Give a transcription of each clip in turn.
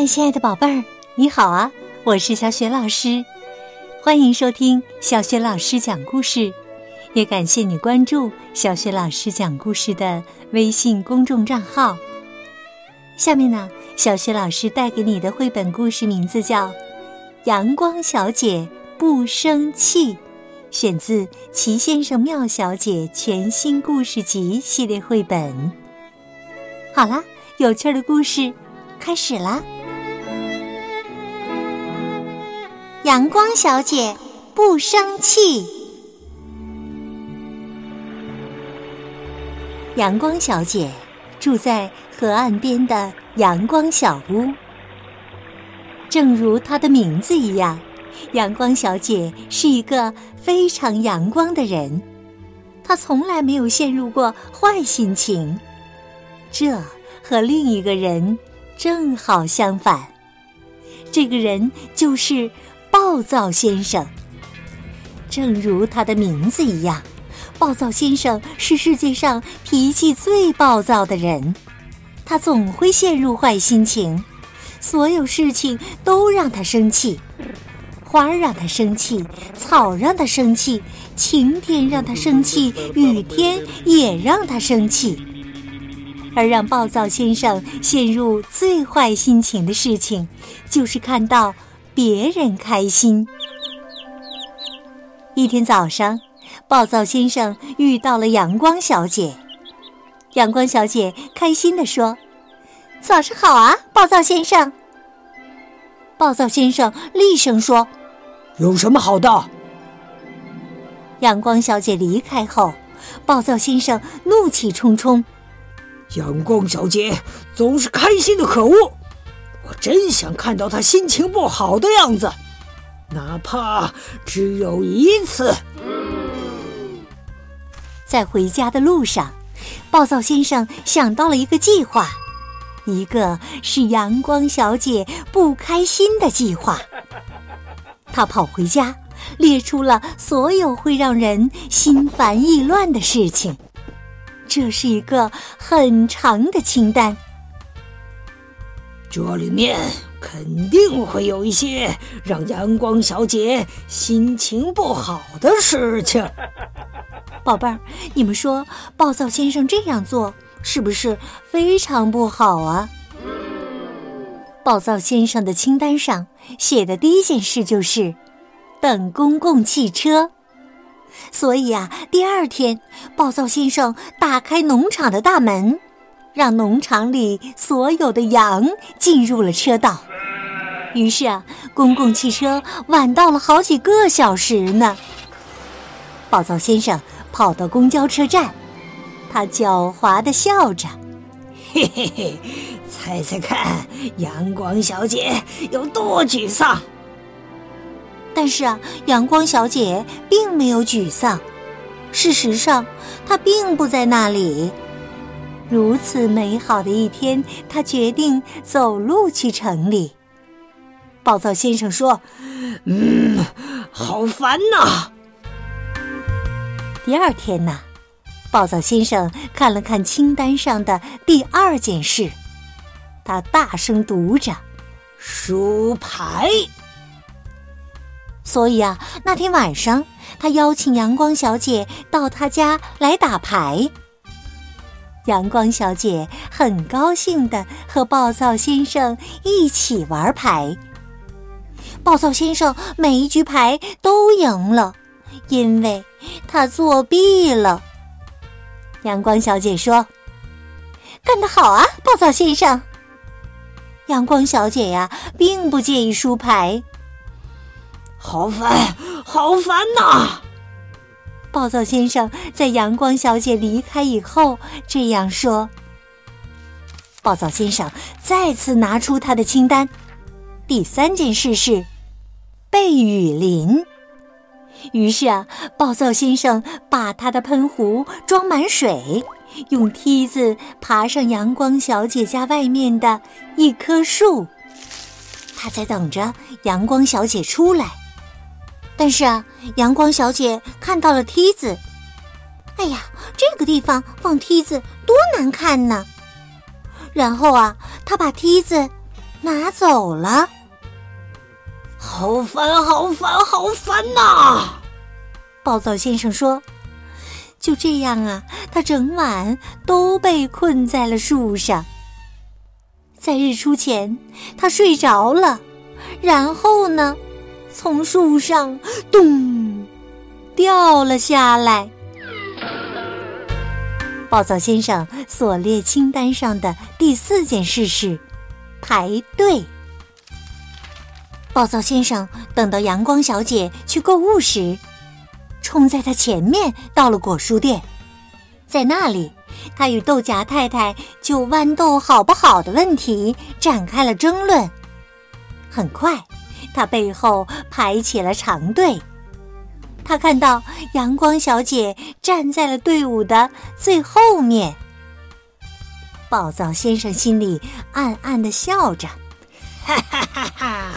嗨，亲爱的宝贝儿，你好啊！我是小雪老师，欢迎收听小雪老师讲故事，也感谢你关注小雪老师讲故事的微信公众账号。下面呢，小雪老师带给你的绘本故事名字叫《阳光小姐不生气》，选自《齐先生妙小姐》全新故事集系列绘本。好啦，有趣的故事开始啦！阳光小姐不生气。阳光小姐住在河岸边的阳光小屋。正如她的名字一样，阳光小姐是一个非常阳光的人。她从来没有陷入过坏心情。这和另一个人正好相反。这个人就是。暴躁先生，正如他的名字一样，暴躁先生是世界上脾气最暴躁的人。他总会陷入坏心情，所有事情都让他生气。花儿让他生气，草让他生气，晴天让他生气，雨天也让他生气。而让暴躁先生陷入最坏心情的事情，就是看到。别人开心。一天早上，暴躁先生遇到了阳光小姐。阳光小姐开心地说：“早上好啊，暴躁先生。”暴躁先生厉声说：“有什么好的？”阳光小姐离开后，暴躁先生怒气冲冲：“阳光小姐总是开心的可恶。”真想看到他心情不好的样子，哪怕只有一次。在回家的路上，暴躁先生想到了一个计划，一个是阳光小姐不开心的计划。他跑回家，列出了所有会让人心烦意乱的事情。这是一个很长的清单。这里面肯定会有一些让阳光小姐心情不好的事情。宝贝儿，你们说暴躁先生这样做是不是非常不好啊？暴躁先生的清单上写的第一件事就是等公共汽车，所以啊，第二天暴躁先生打开农场的大门。让农场里所有的羊进入了车道，于是啊，公共汽车晚到了好几个小时呢。暴躁先生跑到公交车站，他狡猾的笑着：“嘿嘿嘿，猜猜看，阳光小姐有多沮丧？”但是啊，阳光小姐并没有沮丧，事实上，她并不在那里。如此美好的一天，他决定走路去城里。暴躁先生说：“嗯，好烦呐。”第二天呢，暴躁先生看了看清单上的第二件事，他大声读着：“输牌。”所以啊，那天晚上他邀请阳光小姐到他家来打牌。阳光小姐很高兴的和暴躁先生一起玩牌。暴躁先生每一局牌都赢了，因为他作弊了。阳光小姐说：“干得好啊，暴躁先生！”阳光小姐呀，并不介意输牌。好烦，好烦呐！暴躁先生在阳光小姐离开以后这样说。暴躁先生再次拿出他的清单，第三件事是被雨淋。于是啊，暴躁先生把他的喷壶装满水，用梯子爬上阳光小姐家外面的一棵树。他在等着阳光小姐出来。但是啊，阳光小姐看到了梯子，哎呀，这个地方放梯子多难看呢！然后啊，她把梯子拿走了。好烦，好烦，好烦呐！暴躁先生说：“就这样啊，他整晚都被困在了树上。在日出前，他睡着了，然后呢，从树上咚掉了下来。”暴躁先生所列清单上的第四件事是排队。暴躁先生等到阳光小姐去购物时，冲在她前面到了果蔬店，在那里，他与豆荚太太就豌豆好不好的问题展开了争论。很快，他背后排起了长队。他看到阳光小姐站在了队伍的最后面。暴躁先生心里暗暗的笑着，哈哈哈哈。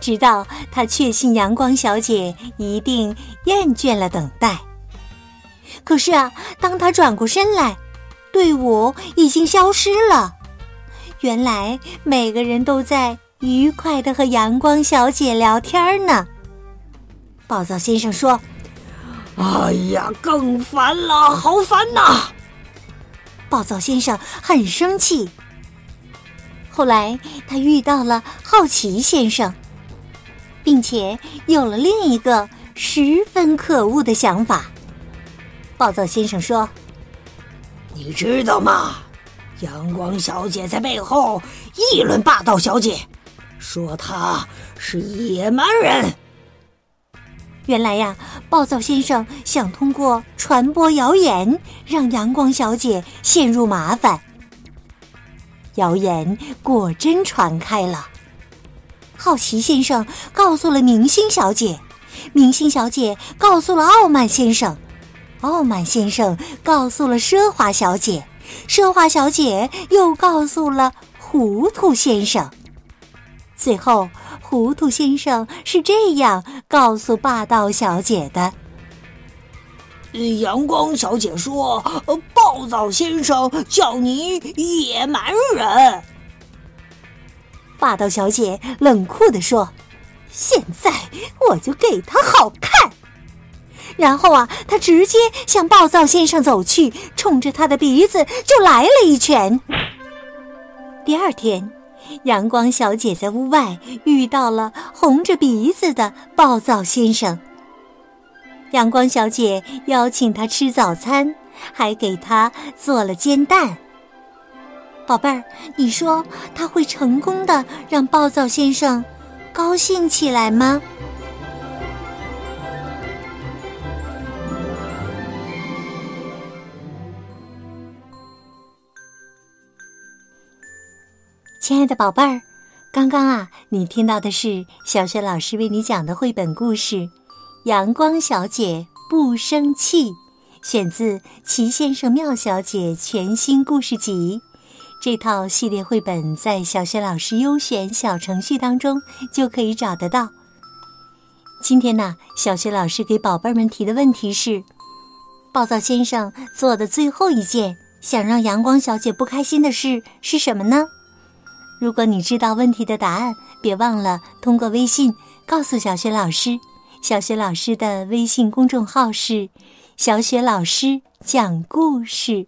直到他确信阳光小姐一定厌倦了等待。可是啊，当他转过身来，队伍已经消失了。原来每个人都在愉快的和阳光小姐聊天呢。暴躁先生说：“哎呀，更烦了，好烦呐！”暴躁先生很生气。后来他遇到了好奇先生。并且有了另一个十分可恶的想法。暴躁先生说：“你知道吗？阳光小姐在背后议论霸道小姐，说他是野蛮人。原来呀，暴躁先生想通过传播谣言，让阳光小姐陷入麻烦。谣言果真传开了。”好奇先生告诉了明星小姐，明星小姐告诉了傲慢先生，傲慢先生告诉了奢华小姐，奢华小姐又告诉了糊涂先生。最后，糊涂先生是这样告诉霸道小姐的：“阳光小姐说，暴躁先生叫你野蛮人。”霸道小姐冷酷地说：“现在我就给他好看。”然后啊，她直接向暴躁先生走去，冲着他的鼻子就来了一拳。第二天，阳光小姐在屋外遇到了红着鼻子的暴躁先生。阳光小姐邀请他吃早餐，还给他做了煎蛋。宝贝儿，你说他会成功的让暴躁先生高兴起来吗？亲爱的宝贝儿，刚刚啊，你听到的是小雪老师为你讲的绘本故事《阳光小姐不生气》，选自《齐先生妙小姐》全新故事集。这套系列绘本在小学老师优选小程序当中就可以找得到。今天呢，小学老师给宝贝们提的问题是：暴躁先生做的最后一件想让阳光小姐不开心的事是什么呢？如果你知道问题的答案，别忘了通过微信告诉小雪老师。小雪老师的微信公众号是“小雪老师讲故事”。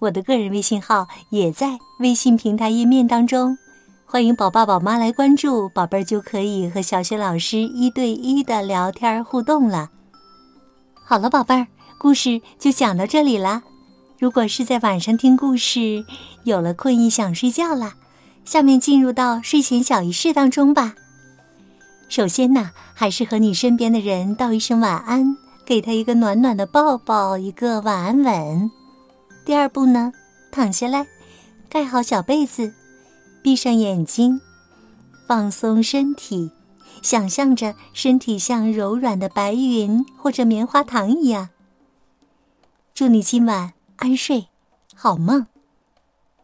我的个人微信号也在微信平台页面当中，欢迎宝爸宝妈来关注，宝贝儿就可以和小雪老师一对一的聊天互动了。好了，宝贝儿，故事就讲到这里了。如果是在晚上听故事，有了困意想睡觉了，下面进入到睡前小仪式当中吧。首先呢，还是和你身边的人道一声晚安，给他一个暖暖的抱抱，一个晚安吻。第二步呢，躺下来，盖好小被子，闭上眼睛，放松身体，想象着身体像柔软的白云或者棉花糖一样。祝你今晚安睡，好梦，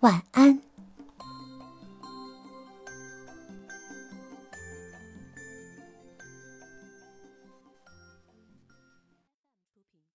晚安。